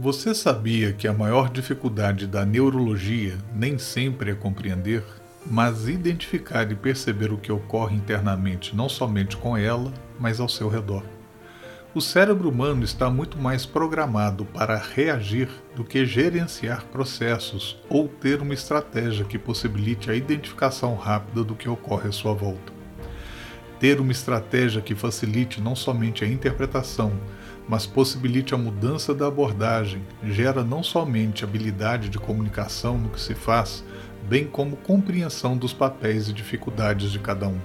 Você sabia que a maior dificuldade da neurologia nem sempre é compreender, mas identificar e perceber o que ocorre internamente não somente com ela, mas ao seu redor? O cérebro humano está muito mais programado para reagir do que gerenciar processos ou ter uma estratégia que possibilite a identificação rápida do que ocorre à sua volta. Ter uma estratégia que facilite não somente a interpretação, mas possibilite a mudança da abordagem, gera não somente habilidade de comunicação no que se faz, bem como compreensão dos papéis e dificuldades de cada um.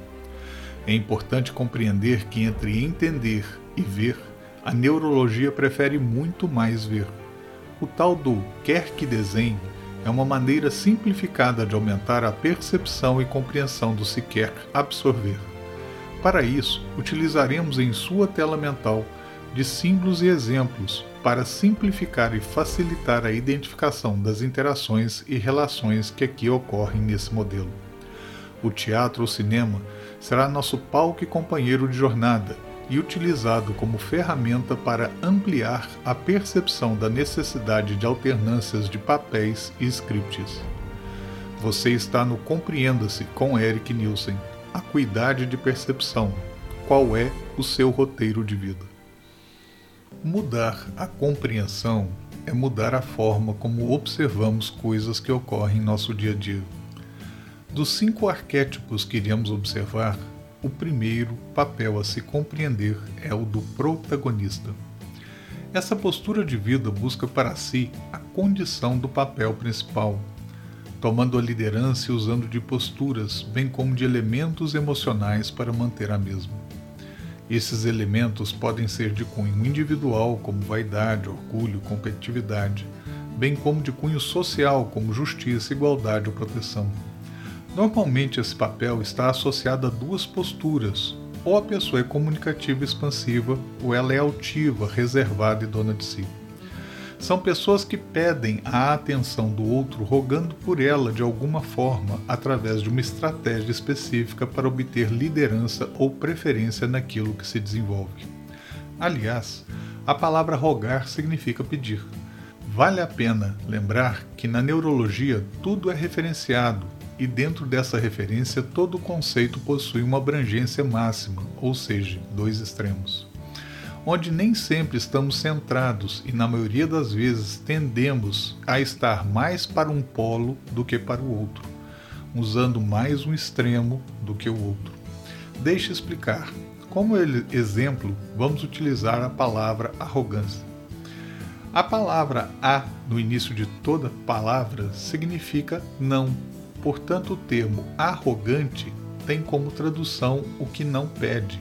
É importante compreender que entre entender e ver, a neurologia prefere muito mais ver. O tal do quer que desenhe é uma maneira simplificada de aumentar a percepção e compreensão do se quer absorver. Para isso, utilizaremos em sua tela mental de símbolos e exemplos para simplificar e facilitar a identificação das interações e relações que aqui ocorrem nesse modelo. O teatro ou cinema será nosso palco e companheiro de jornada e utilizado como ferramenta para ampliar a percepção da necessidade de alternâncias de papéis e scripts. Você está no Compreenda-se com Eric Nielsen. Acuidade de percepção. Qual é o seu roteiro de vida? Mudar a compreensão é mudar a forma como observamos coisas que ocorrem em nosso dia a dia. Dos cinco arquétipos que iremos observar, o primeiro papel a se compreender é o do protagonista. Essa postura de vida busca para si a condição do papel principal, tomando a liderança e usando de posturas, bem como de elementos emocionais para manter a mesma. Esses elementos podem ser de cunho individual, como vaidade, orgulho, competitividade, bem como de cunho social, como justiça, igualdade ou proteção. Normalmente esse papel está associado a duas posturas, ou a pessoa é comunicativa e expansiva, ou ela é altiva, reservada e dona de si. São pessoas que pedem a atenção do outro rogando por ela de alguma forma através de uma estratégia específica para obter liderança ou preferência naquilo que se desenvolve. Aliás, a palavra rogar significa pedir. Vale a pena lembrar que na neurologia tudo é referenciado e dentro dessa referência todo conceito possui uma abrangência máxima, ou seja, dois extremos onde nem sempre estamos centrados e, na maioria das vezes, tendemos a estar mais para um polo do que para o outro, usando mais um extremo do que o outro. Deixe explicar. Como exemplo, vamos utilizar a palavra arrogância. A palavra a no início de toda palavra significa não. Portanto, o termo arrogante tem como tradução o que não pede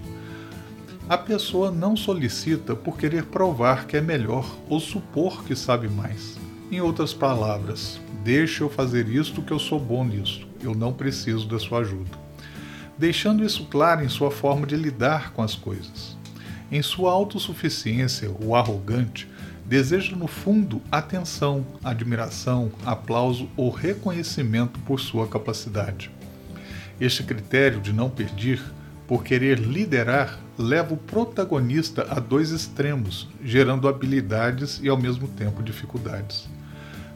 a pessoa não solicita por querer provar que é melhor ou supor que sabe mais. Em outras palavras, deixe eu fazer isto que eu sou bom nisso, eu não preciso da sua ajuda. Deixando isso claro em sua forma de lidar com as coisas. Em sua autossuficiência, o arrogante deseja no fundo atenção, admiração, aplauso ou reconhecimento por sua capacidade. Este critério de não pedir por querer liderar, leva o protagonista a dois extremos, gerando habilidades e ao mesmo tempo dificuldades.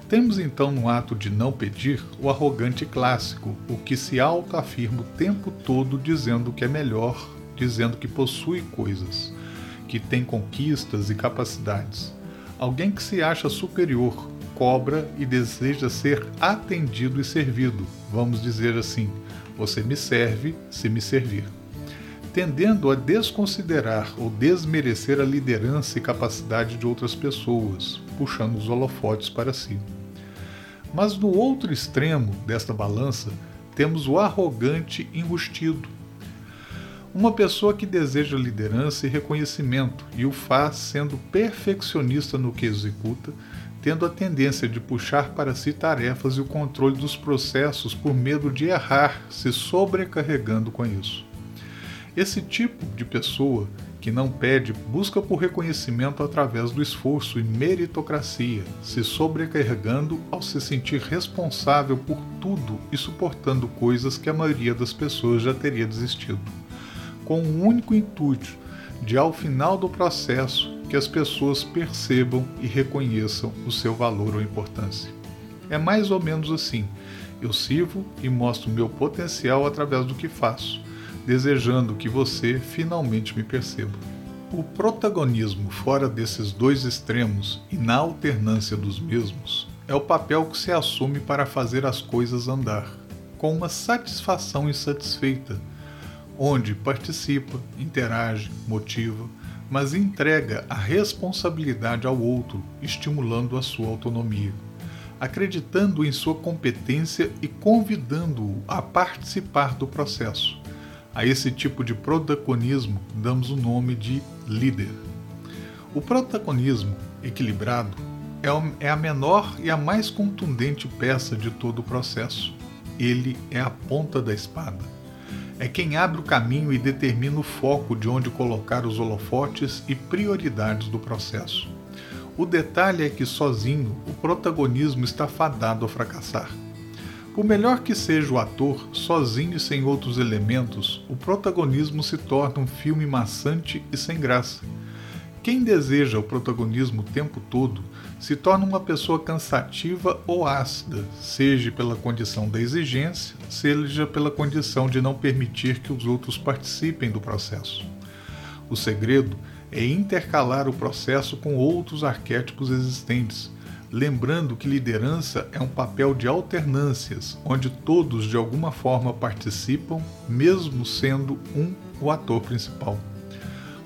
Temos então no ato de não pedir o arrogante clássico, o que se autoafirma o tempo todo dizendo que é melhor, dizendo que possui coisas, que tem conquistas e capacidades. Alguém que se acha superior, cobra e deseja ser atendido e servido. Vamos dizer assim: você me serve se me servir tendendo a desconsiderar ou desmerecer a liderança e capacidade de outras pessoas, puxando os holofotes para si. Mas no outro extremo desta balança, temos o arrogante enrustido. Uma pessoa que deseja liderança e reconhecimento e o faz sendo perfeccionista no que executa, tendo a tendência de puxar para si tarefas e o controle dos processos por medo de errar, se sobrecarregando com isso. Esse tipo de pessoa que não pede busca por reconhecimento através do esforço e meritocracia, se sobrecarregando ao se sentir responsável por tudo e suportando coisas que a maioria das pessoas já teria desistido, com o único intuito de, ao final do processo, que as pessoas percebam e reconheçam o seu valor ou importância. É mais ou menos assim. Eu sirvo e mostro meu potencial através do que faço, desejando que você finalmente me perceba. O protagonismo fora desses dois extremos e na alternância dos mesmos é o papel que se assume para fazer as coisas andar, com uma satisfação insatisfeita, onde participa, interage, motiva, mas entrega a responsabilidade ao outro, estimulando a sua autonomia acreditando em sua competência e convidando-o a participar do processo. A esse tipo de protagonismo damos o nome de líder. O protagonismo equilibrado é, é a menor e a mais contundente peça de todo o processo. Ele é a ponta da espada. É quem abre o caminho e determina o foco de onde colocar os holofotes e prioridades do processo. O detalhe é que sozinho o protagonismo está fadado a fracassar. Por melhor que seja o ator, sozinho e sem outros elementos, o protagonismo se torna um filme maçante e sem graça. Quem deseja o protagonismo o tempo todo se torna uma pessoa cansativa ou ácida, seja pela condição da exigência, seja pela condição de não permitir que os outros participem do processo. O segredo é intercalar o processo com outros arquétipos existentes, lembrando que liderança é um papel de alternâncias, onde todos de alguma forma participam, mesmo sendo um o ator principal.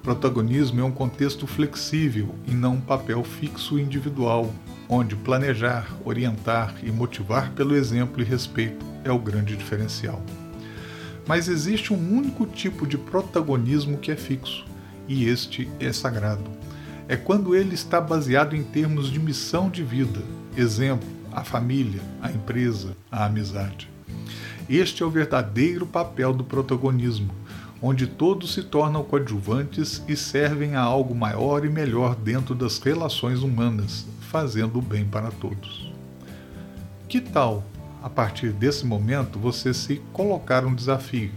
Protagonismo é um contexto flexível e não um papel fixo individual, onde planejar, orientar e motivar pelo exemplo e respeito é o grande diferencial. Mas existe um único tipo de protagonismo que é fixo, e este é sagrado. É quando ele está baseado em termos de missão de vida, exemplo, a família, a empresa, a amizade. Este é o verdadeiro papel do protagonismo, onde todos se tornam coadjuvantes e servem a algo maior e melhor dentro das relações humanas, fazendo o bem para todos. Que tal, a partir desse momento, você se colocar um desafio?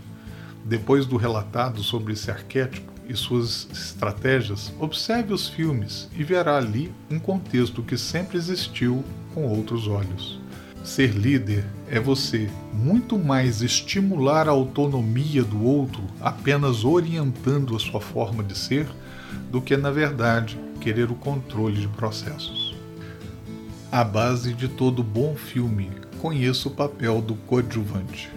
Depois do relatado sobre esse arquétipo, e suas estratégias, observe os filmes e verá ali um contexto que sempre existiu com outros olhos. Ser líder é você muito mais estimular a autonomia do outro apenas orientando a sua forma de ser do que, na verdade, querer o controle de processos. A base de todo bom filme, conheça o papel do coadjuvante.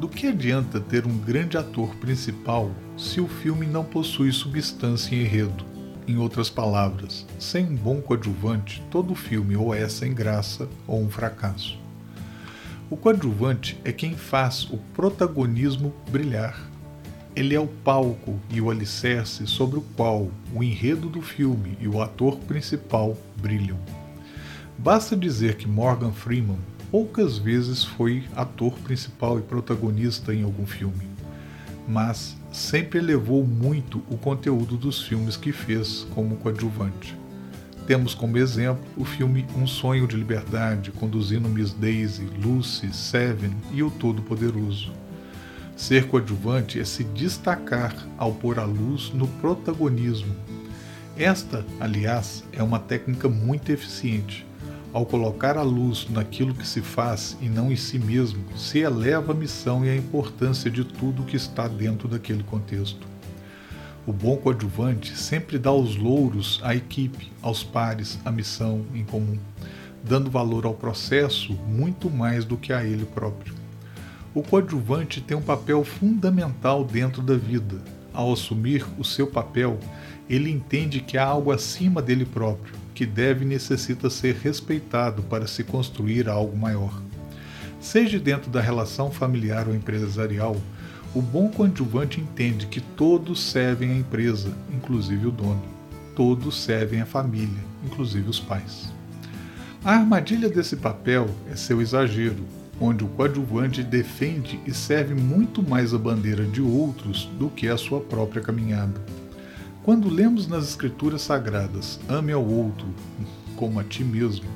Do que adianta ter um grande ator principal se o filme não possui substância e enredo? Em outras palavras, sem um bom coadjuvante, todo filme ou é sem graça ou um fracasso. O coadjuvante é quem faz o protagonismo brilhar. Ele é o palco e o alicerce sobre o qual o enredo do filme e o ator principal brilham. Basta dizer que Morgan Freeman poucas vezes foi ator principal e protagonista em algum filme, mas sempre elevou muito o conteúdo dos filmes que fez como coadjuvante. Temos como exemplo o filme Um Sonho de Liberdade, conduzindo Miss Daisy, Lucy, Seven e o Todo-Poderoso. Ser coadjuvante é se destacar ao pôr a luz no protagonismo. Esta, aliás, é uma técnica muito eficiente ao colocar a luz naquilo que se faz e não em si mesmo, se eleva a missão e a importância de tudo que está dentro daquele contexto. O bom coadjuvante sempre dá os louros à equipe, aos pares, à missão em comum, dando valor ao processo muito mais do que a ele próprio. O coadjuvante tem um papel fundamental dentro da vida. Ao assumir o seu papel, ele entende que há algo acima dele próprio que deve e necessita ser respeitado para se construir algo maior. Seja dentro da relação familiar ou empresarial, o bom coadjuvante entende que todos servem à empresa, inclusive o dono. Todos servem à família, inclusive os pais. A armadilha desse papel é seu exagero, onde o coadjuvante defende e serve muito mais a bandeira de outros do que a sua própria caminhada. Quando lemos nas Escrituras Sagradas, ame ao outro como a ti mesmo,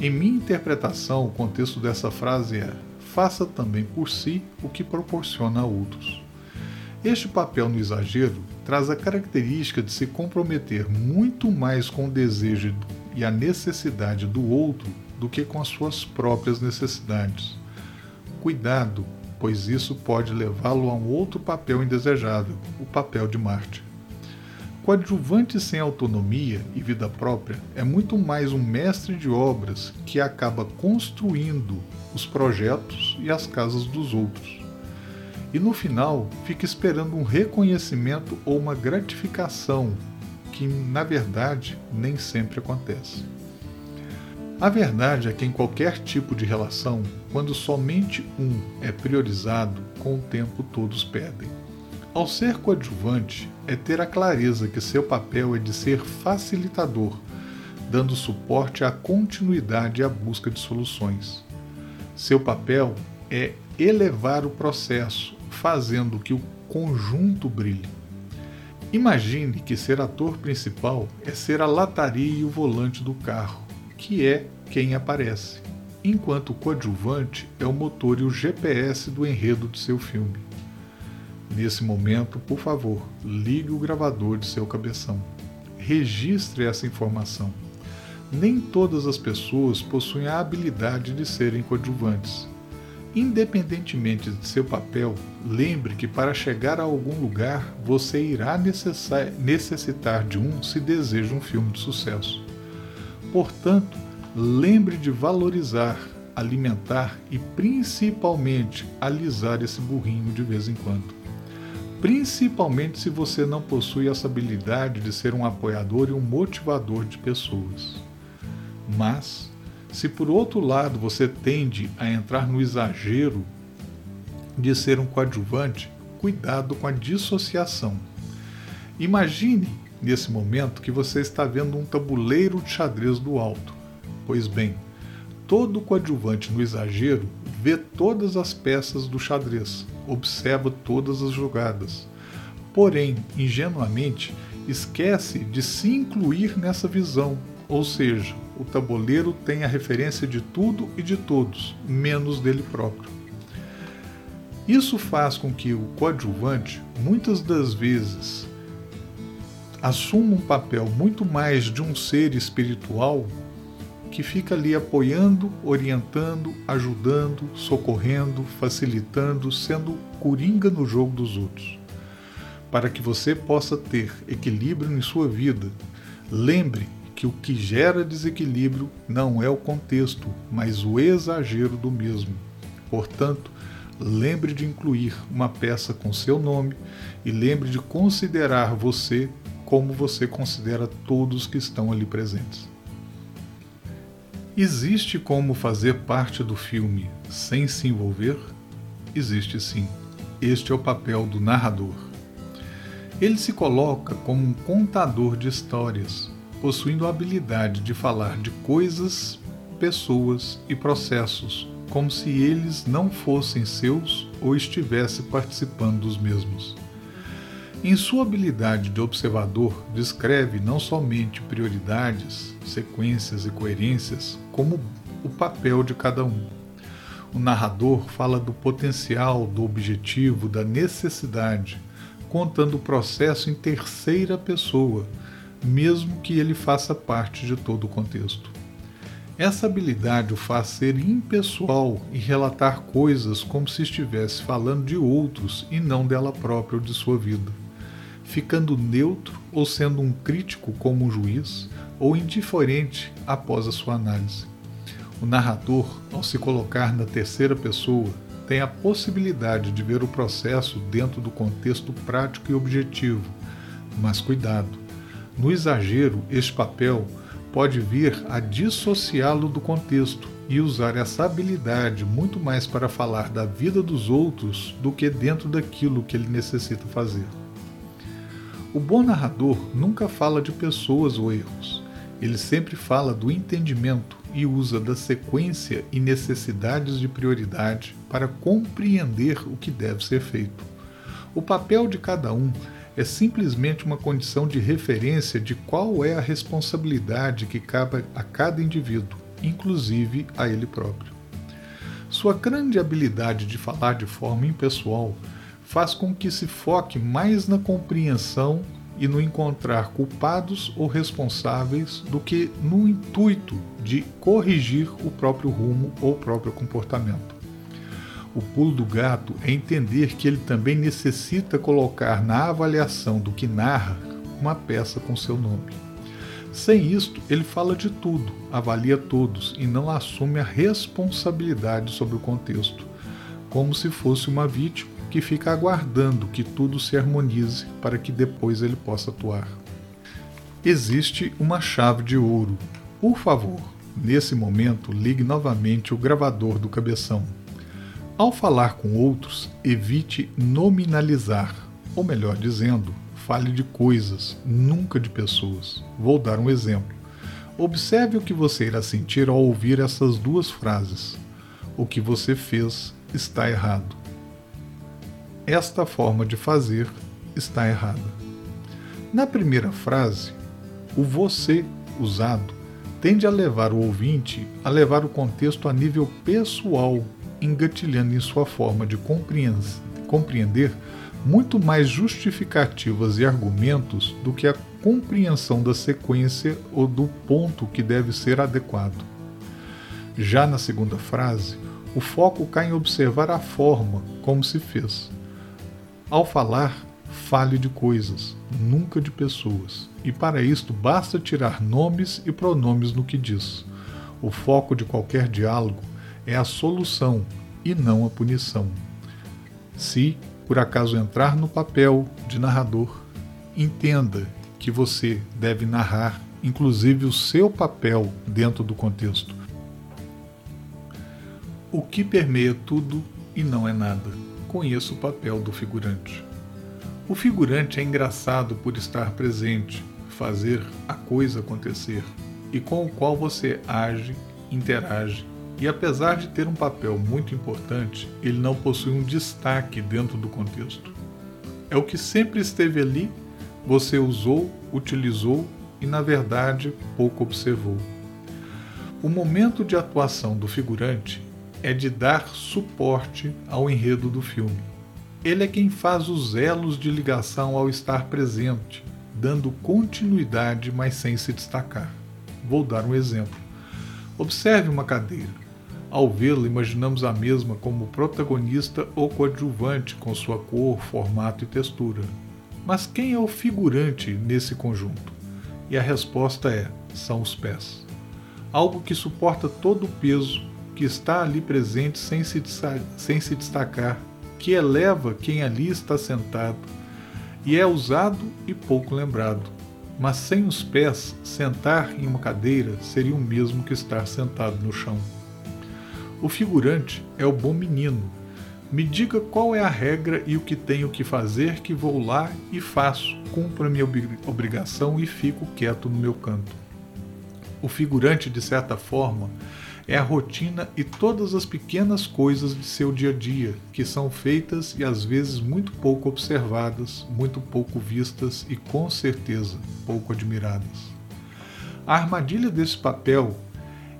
em minha interpretação, o contexto dessa frase é: faça também por si o que proporciona a outros. Este papel no exagero traz a característica de se comprometer muito mais com o desejo e a necessidade do outro do que com as suas próprias necessidades. Cuidado, pois isso pode levá-lo a um outro papel indesejável, o papel de Marte. Coadjuvante sem autonomia e vida própria é muito mais um mestre de obras que acaba construindo os projetos e as casas dos outros. E no final fica esperando um reconhecimento ou uma gratificação que, na verdade, nem sempre acontece. A verdade é que em qualquer tipo de relação, quando somente um é priorizado, com o tempo todos perdem. Ao ser coadjuvante, é ter a clareza que seu papel é de ser facilitador, dando suporte à continuidade e à busca de soluções. Seu papel é elevar o processo, fazendo que o conjunto brilhe. Imagine que ser ator principal é ser a lataria e o volante do carro que é quem aparece, enquanto o coadjuvante é o motor e o GPS do enredo de seu filme. Nesse momento, por favor, ligue o gravador de seu cabeção. Registre essa informação. Nem todas as pessoas possuem a habilidade de serem coadjuvantes. Independentemente de seu papel, lembre que para chegar a algum lugar você irá necessitar de um se deseja um filme de sucesso. Portanto, lembre de valorizar, alimentar e principalmente alisar esse burrinho de vez em quando. Principalmente se você não possui essa habilidade de ser um apoiador e um motivador de pessoas. Mas, se por outro lado você tende a entrar no exagero de ser um coadjuvante, cuidado com a dissociação. Imagine nesse momento que você está vendo um tabuleiro de xadrez do alto. Pois bem, todo coadjuvante no exagero vê todas as peças do xadrez, observa todas as jogadas. Porém, ingenuamente, esquece de se incluir nessa visão, ou seja, o tabuleiro tem a referência de tudo e de todos, menos dele próprio. Isso faz com que o coadjuvante, muitas das vezes, assuma um papel muito mais de um ser espiritual que fica ali apoiando, orientando, ajudando, socorrendo, facilitando, sendo coringa no jogo dos outros. Para que você possa ter equilíbrio em sua vida, lembre que o que gera desequilíbrio não é o contexto, mas o exagero do mesmo. Portanto, lembre de incluir uma peça com seu nome e lembre de considerar você como você considera todos que estão ali presentes. Existe como fazer parte do filme sem se envolver? Existe sim. Este é o papel do narrador. Ele se coloca como um contador de histórias, possuindo a habilidade de falar de coisas, pessoas e processos como se eles não fossem seus ou estivesse participando dos mesmos. Em sua habilidade de observador, descreve não somente prioridades, sequências e coerências, como o papel de cada um. O narrador fala do potencial, do objetivo, da necessidade, contando o processo em terceira pessoa, mesmo que ele faça parte de todo o contexto. Essa habilidade o faz ser impessoal e relatar coisas como se estivesse falando de outros e não dela própria ou de sua vida ficando neutro ou sendo um crítico como um juiz, ou indiferente após a sua análise. O narrador, ao se colocar na terceira pessoa, tem a possibilidade de ver o processo dentro do contexto prático e objetivo. Mas cuidado! No exagero, este papel pode vir a dissociá-lo do contexto e usar essa habilidade muito mais para falar da vida dos outros do que dentro daquilo que ele necessita fazer. O bom narrador nunca fala de pessoas ou erros. Ele sempre fala do entendimento e usa da sequência e necessidades de prioridade para compreender o que deve ser feito. O papel de cada um é simplesmente uma condição de referência de qual é a responsabilidade que cabe a cada indivíduo, inclusive a ele próprio. Sua grande habilidade de falar de forma impessoal faz com que se foque mais na compreensão e no encontrar culpados ou responsáveis do que no intuito de corrigir o próprio rumo ou próprio comportamento. O pulo do gato é entender que ele também necessita colocar na avaliação do que narra uma peça com seu nome. Sem isto, ele fala de tudo, avalia todos e não assume a responsabilidade sobre o contexto, como se fosse uma vítima que fica aguardando que tudo se harmonize para que depois ele possa atuar. Existe uma chave de ouro. Por favor, nesse momento, ligue novamente o gravador do cabeção. Ao falar com outros, evite nominalizar, ou melhor dizendo, fale de coisas, nunca de pessoas. Vou dar um exemplo. Observe o que você irá sentir ao ouvir essas duas frases. O que você fez está errado esta forma de fazer está errada. Na primeira frase, o você usado tende a levar o ouvinte a levar o contexto a nível pessoal, engatilhando em sua forma de compreender muito mais justificativas e argumentos do que a compreensão da sequência ou do ponto que deve ser adequado. Já na segunda frase, o foco cai em observar a forma como se fez. Ao falar, fale de coisas, nunca de pessoas, e para isto basta tirar nomes e pronomes no que diz. O foco de qualquer diálogo é a solução e não a punição. Se, por acaso, entrar no papel de narrador, entenda que você deve narrar, inclusive o seu papel dentro do contexto. O que permeia tudo e não é nada conheça o papel do figurante. O figurante é engraçado por estar presente, fazer a coisa acontecer e com o qual você age, interage. E apesar de ter um papel muito importante, ele não possui um destaque dentro do contexto. É o que sempre esteve ali, você usou, utilizou e, na verdade, pouco observou. O momento de atuação do figurante é de dar suporte ao enredo do filme. Ele é quem faz os elos de ligação ao estar presente, dando continuidade, mas sem se destacar. Vou dar um exemplo. Observe uma cadeira. Ao vê-la, imaginamos a mesma como protagonista ou coadjuvante, com sua cor, formato e textura. Mas quem é o figurante nesse conjunto? E a resposta é: são os pés. Algo que suporta todo o peso que está ali presente sem se, sem se destacar, que eleva quem ali está sentado, e é usado e pouco lembrado. Mas sem os pés, sentar em uma cadeira seria o mesmo que estar sentado no chão. O figurante é o bom menino. Me diga qual é a regra e o que tenho que fazer, que vou lá e faço, cumpro a minha obrigação e fico quieto no meu canto. O figurante, de certa forma, é a rotina e todas as pequenas coisas de seu dia a dia, que são feitas e às vezes muito pouco observadas, muito pouco vistas e com certeza pouco admiradas. A armadilha desse papel,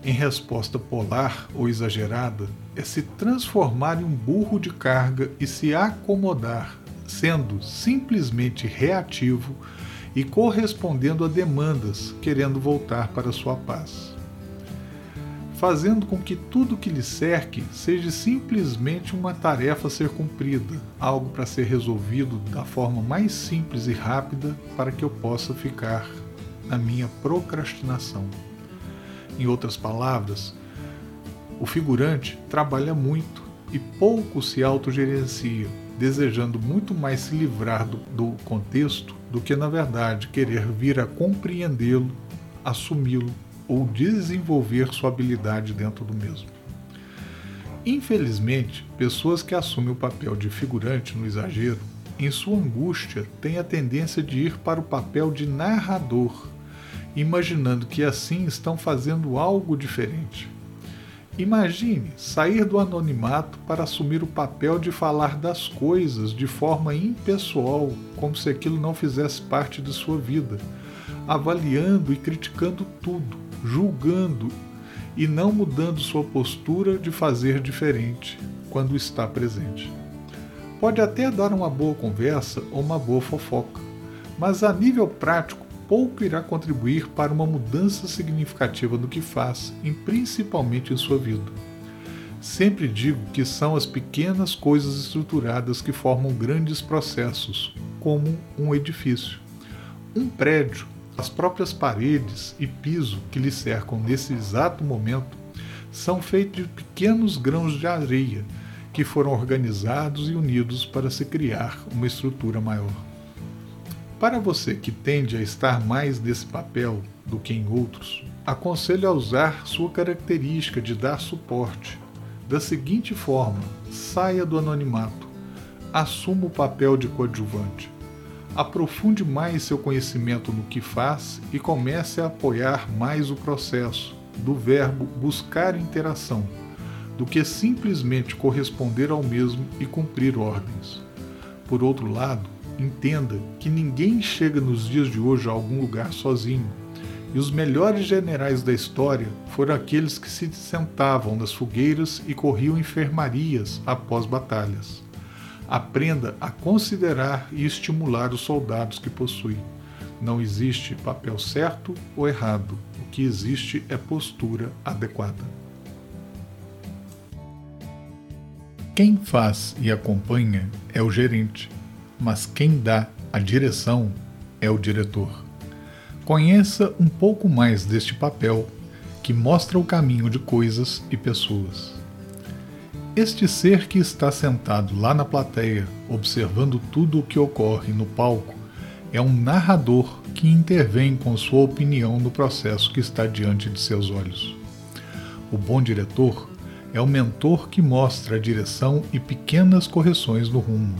em resposta polar ou exagerada, é se transformar em um burro de carga e se acomodar, sendo simplesmente reativo e correspondendo a demandas, querendo voltar para sua paz fazendo com que tudo que lhe cerque seja simplesmente uma tarefa a ser cumprida, algo para ser resolvido da forma mais simples e rápida para que eu possa ficar na minha procrastinação. Em outras palavras, o figurante trabalha muito e pouco se autogerencia, desejando muito mais se livrar do, do contexto do que, na verdade, querer vir a compreendê-lo, assumi-lo ou desenvolver sua habilidade dentro do mesmo. Infelizmente, pessoas que assumem o papel de figurante no exagero, em sua angústia, têm a tendência de ir para o papel de narrador, imaginando que assim estão fazendo algo diferente. Imagine sair do anonimato para assumir o papel de falar das coisas de forma impessoal, como se aquilo não fizesse parte de sua vida, avaliando e criticando tudo, julgando e não mudando sua postura de fazer diferente quando está presente. Pode até dar uma boa conversa ou uma boa fofoca, mas a nível prático pouco irá contribuir para uma mudança significativa no que faz, e principalmente em sua vida. Sempre digo que são as pequenas coisas estruturadas que formam grandes processos, como um edifício. Um prédio, as próprias paredes e piso que lhe cercam nesse exato momento são feitos de pequenos grãos de areia que foram organizados e unidos para se criar uma estrutura maior. Para você que tende a estar mais nesse papel do que em outros, aconselho a usar sua característica de dar suporte. Da seguinte forma: saia do anonimato, assuma o papel de coadjuvante, aprofunde mais seu conhecimento no que faz e comece a apoiar mais o processo, do verbo buscar interação do que simplesmente corresponder ao mesmo e cumprir ordens. Por outro lado, entenda que ninguém chega nos dias de hoje a algum lugar sozinho, e os melhores generais da história foram aqueles que se sentavam nas fogueiras e corriam enfermarias após batalhas. Aprenda a considerar e estimular os soldados que possui. Não existe papel certo ou errado, o que existe é postura adequada. Quem faz e acompanha é o gerente, mas quem dá a direção é o diretor. Conheça um pouco mais deste papel que mostra o caminho de coisas e pessoas. Este ser que está sentado lá na plateia, observando tudo o que ocorre no palco, é um narrador que intervém com sua opinião no processo que está diante de seus olhos. O bom diretor é o mentor que mostra a direção e pequenas correções no rumo,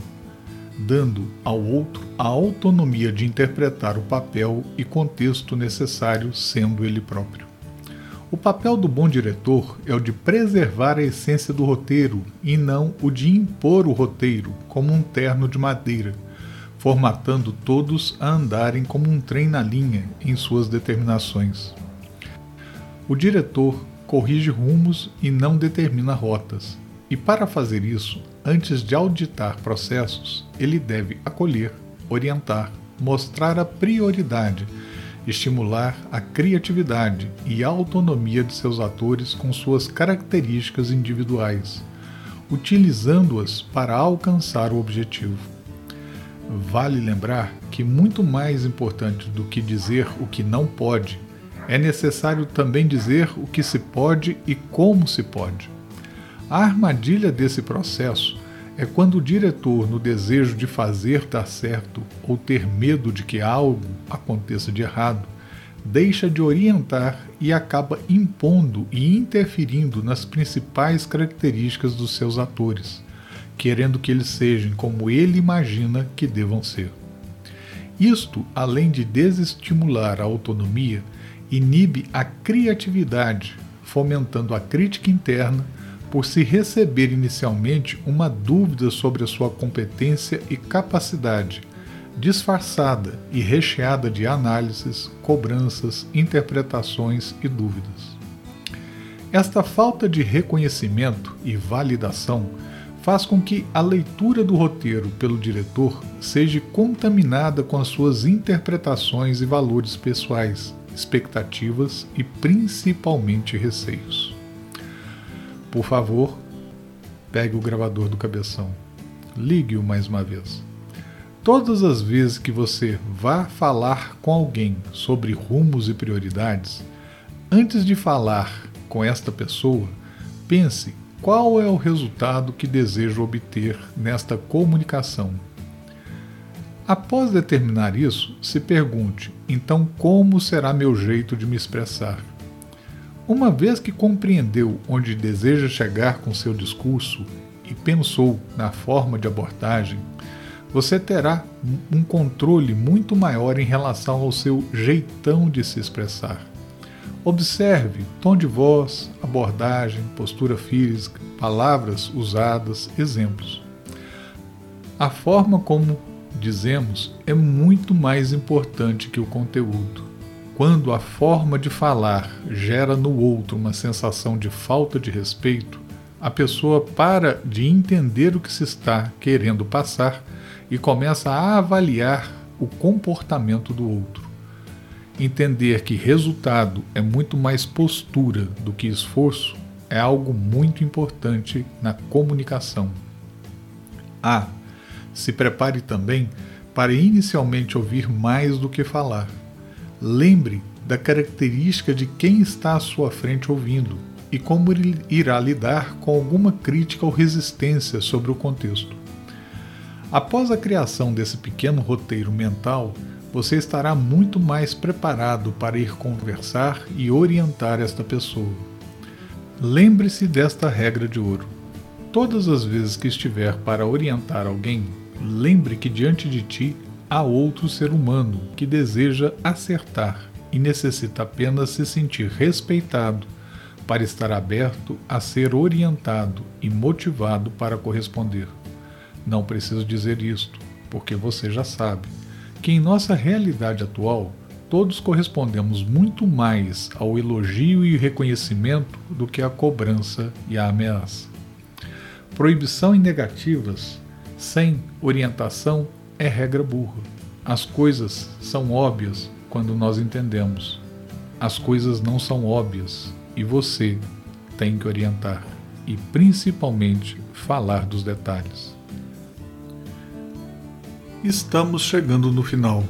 dando ao outro a autonomia de interpretar o papel e contexto necessário, sendo ele próprio. O papel do bom diretor é o de preservar a essência do roteiro e não o de impor o roteiro como um terno de madeira, formatando todos a andarem como um trem na linha em suas determinações. O diretor corrige rumos e não determina rotas. E para fazer isso, antes de auditar processos, ele deve acolher, orientar, mostrar a prioridade, estimular a criatividade e a autonomia de seus atores com suas características individuais, utilizando-as para alcançar o objetivo. Vale lembrar que muito mais importante do que dizer o que não pode é necessário também dizer o que se pode e como se pode. A armadilha desse processo é quando o diretor, no desejo de fazer dar certo ou ter medo de que algo aconteça de errado, deixa de orientar e acaba impondo e interferindo nas principais características dos seus atores, querendo que eles sejam como ele imagina que devam ser. Isto, além de desestimular a autonomia, inibe a criatividade, fomentando a crítica interna por se receber inicialmente uma dúvida sobre a sua competência e capacidade, disfarçada e recheada de análises, cobranças, interpretações e dúvidas. Esta falta de reconhecimento e validação faz com que a leitura do roteiro pelo diretor seja contaminada com as suas interpretações e valores pessoais, expectativas e principalmente receios. Por favor, pegue o gravador do cabeção. Ligue-o mais uma vez. Todas as vezes que você vá falar com alguém sobre rumos e prioridades, antes de falar com esta pessoa, pense qual é o resultado que deseja obter nesta comunicação Após determinar isso, se pergunte: então como será meu jeito de me expressar? Uma vez que compreendeu onde deseja chegar com seu discurso e pensou na forma de abordagem, você terá um controle muito maior em relação ao seu jeitão de se expressar. Observe tom de voz, abordagem, postura física, palavras usadas, exemplos. A forma como dizemos é muito mais importante que o conteúdo. Quando a forma de falar gera no outro uma sensação de falta de respeito, a pessoa para de entender o que se está querendo passar e começa a avaliar o comportamento do outro. Entender que resultado é muito mais postura do que esforço é algo muito importante na comunicação. A. Se prepare também para inicialmente ouvir mais do que falar. Lembre da característica de quem está à sua frente ouvindo e como ele irá lidar com alguma crítica ou resistência sobre o contexto. Após a criação desse pequeno roteiro mental, você estará muito mais preparado para ir conversar e orientar esta pessoa. Lembre-se desta regra de ouro. Todas as vezes que estiver para orientar alguém, lembre que diante de ti há outro ser humano que deseja acertar e necessita apenas se sentir respeitado para estar aberto a ser orientado e motivado para corresponder. Não preciso dizer isto, porque você já sabe que em nossa realidade atual todos correspondemos muito mais ao elogio e reconhecimento do que à cobrança e à ameaça. Proibição em negativas, sem orientação, é regra burra. As coisas são óbvias quando nós entendemos. As coisas não são óbvias e você tem que orientar e principalmente falar dos detalhes. Estamos chegando no final.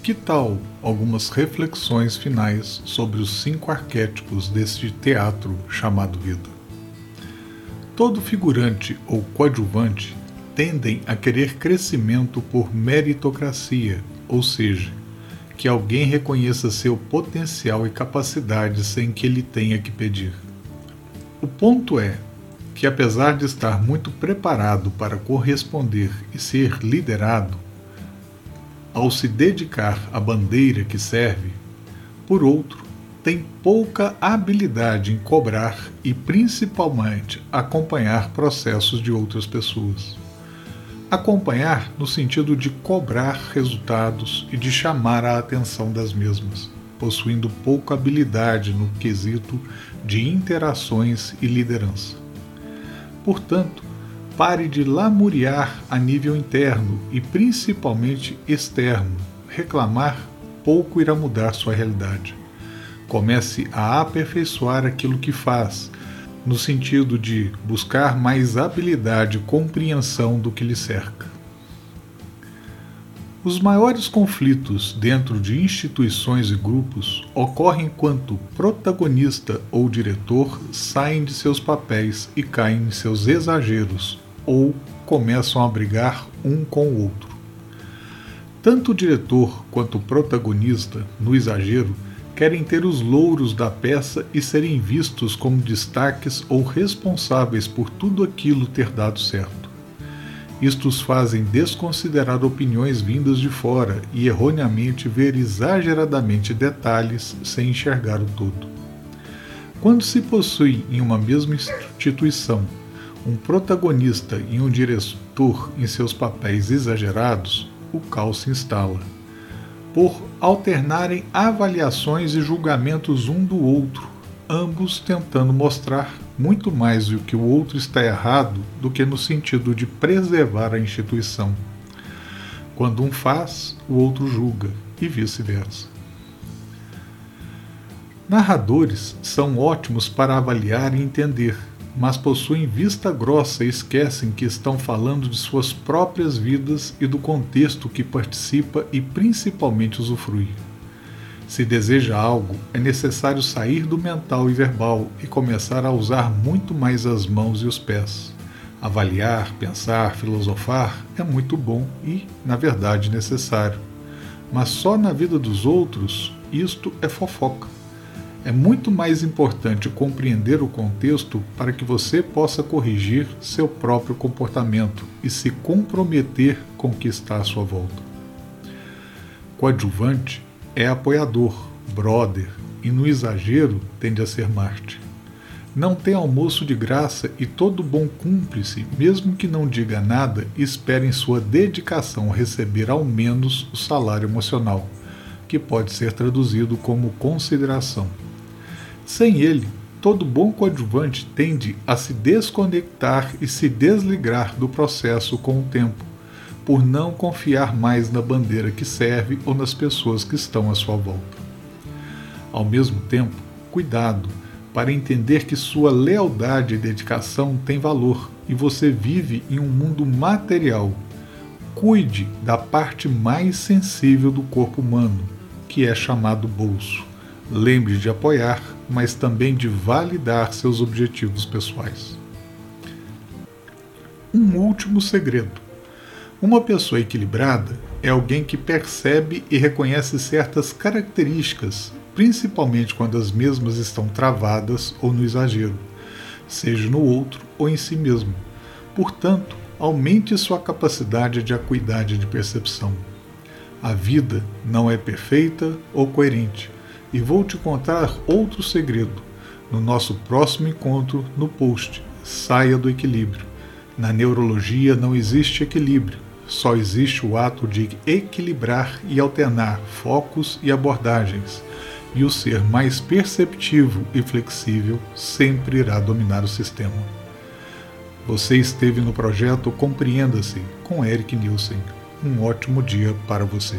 Que tal algumas reflexões finais sobre os cinco arquétipos deste teatro chamado vida? Todo figurante ou coadjuvante tendem a querer crescimento por meritocracia, ou seja, que alguém reconheça seu potencial e capacidade sem que ele tenha que pedir. O ponto é que, apesar de estar muito preparado para corresponder e ser liderado, ao se dedicar à bandeira que serve, por outro, tem pouca habilidade em cobrar e principalmente acompanhar processos de outras pessoas. Acompanhar no sentido de cobrar resultados e de chamar a atenção das mesmas, possuindo pouca habilidade no quesito de interações e liderança. Portanto, Pare de lamuriar a nível interno e principalmente externo. Reclamar pouco irá mudar sua realidade. Comece a aperfeiçoar aquilo que faz, no sentido de buscar mais habilidade e compreensão do que lhe cerca. Os maiores conflitos dentro de instituições e grupos ocorrem quando protagonista ou diretor saem de seus papéis e caem em seus exageros, ou começam a brigar um com o outro. Tanto o diretor quanto o protagonista, no exagero, querem ter os louros da peça e serem vistos como destaques ou responsáveis por tudo aquilo ter dado certo. Isto os fazem desconsiderar opiniões vindas de fora e erroneamente ver exageradamente detalhes sem enxergar o todo. Quando se possui em uma mesma instituição um protagonista e um diretor em seus papéis exagerados, o caos se instala. Por alternarem avaliações e julgamentos um do outro, ambos tentando mostrar muito mais o que o outro está errado do que no sentido de preservar a instituição. Quando um faz, o outro julga, e vice-versa. Narradores são ótimos para avaliar e entender, mas possuem vista grossa e esquecem que estão falando de suas próprias vidas e do contexto que participa e principalmente usufrui. Se deseja algo, é necessário sair do mental e verbal e começar a usar muito mais as mãos e os pés. Avaliar, pensar, filosofar é muito bom e, na verdade, necessário. Mas só na vida dos outros isto é fofoca. É muito mais importante compreender o contexto para que você possa corrigir seu próprio comportamento e se comprometer com o que está à sua volta. Coadjuvante é apoiador, brother, e no exagero tende a ser Marte. Não tem almoço de graça e todo bom cúmplice, mesmo que não diga nada, espera em sua dedicação receber ao menos o salário emocional, que pode ser traduzido como consideração. Sem ele, Todo bom coadjuvante tende a se desconectar e se desligar do processo com o tempo, por não confiar mais na bandeira que serve ou nas pessoas que estão à sua volta. Ao mesmo tempo, cuidado para entender que sua lealdade e dedicação têm valor e você vive em um mundo material. Cuide da parte mais sensível do corpo humano, que é chamado bolso. Lembre de apoiar, mas também de validar seus objetivos pessoais. Um último segredo. Uma pessoa equilibrada é alguém que percebe e reconhece certas características, principalmente quando as mesmas estão travadas ou no exagero, seja no outro ou em si mesmo. Portanto, aumente sua capacidade de acuidade de percepção. A vida não é perfeita ou coerente e vou te contar outro segredo no nosso próximo encontro no post Saia do Equilíbrio. Na neurologia não existe equilíbrio, só existe o ato de equilibrar e alternar focos e abordagens, e o ser mais perceptivo e flexível sempre irá dominar o sistema. Você esteve no projeto Compreenda-se com Eric Nielsen. Um ótimo dia para você.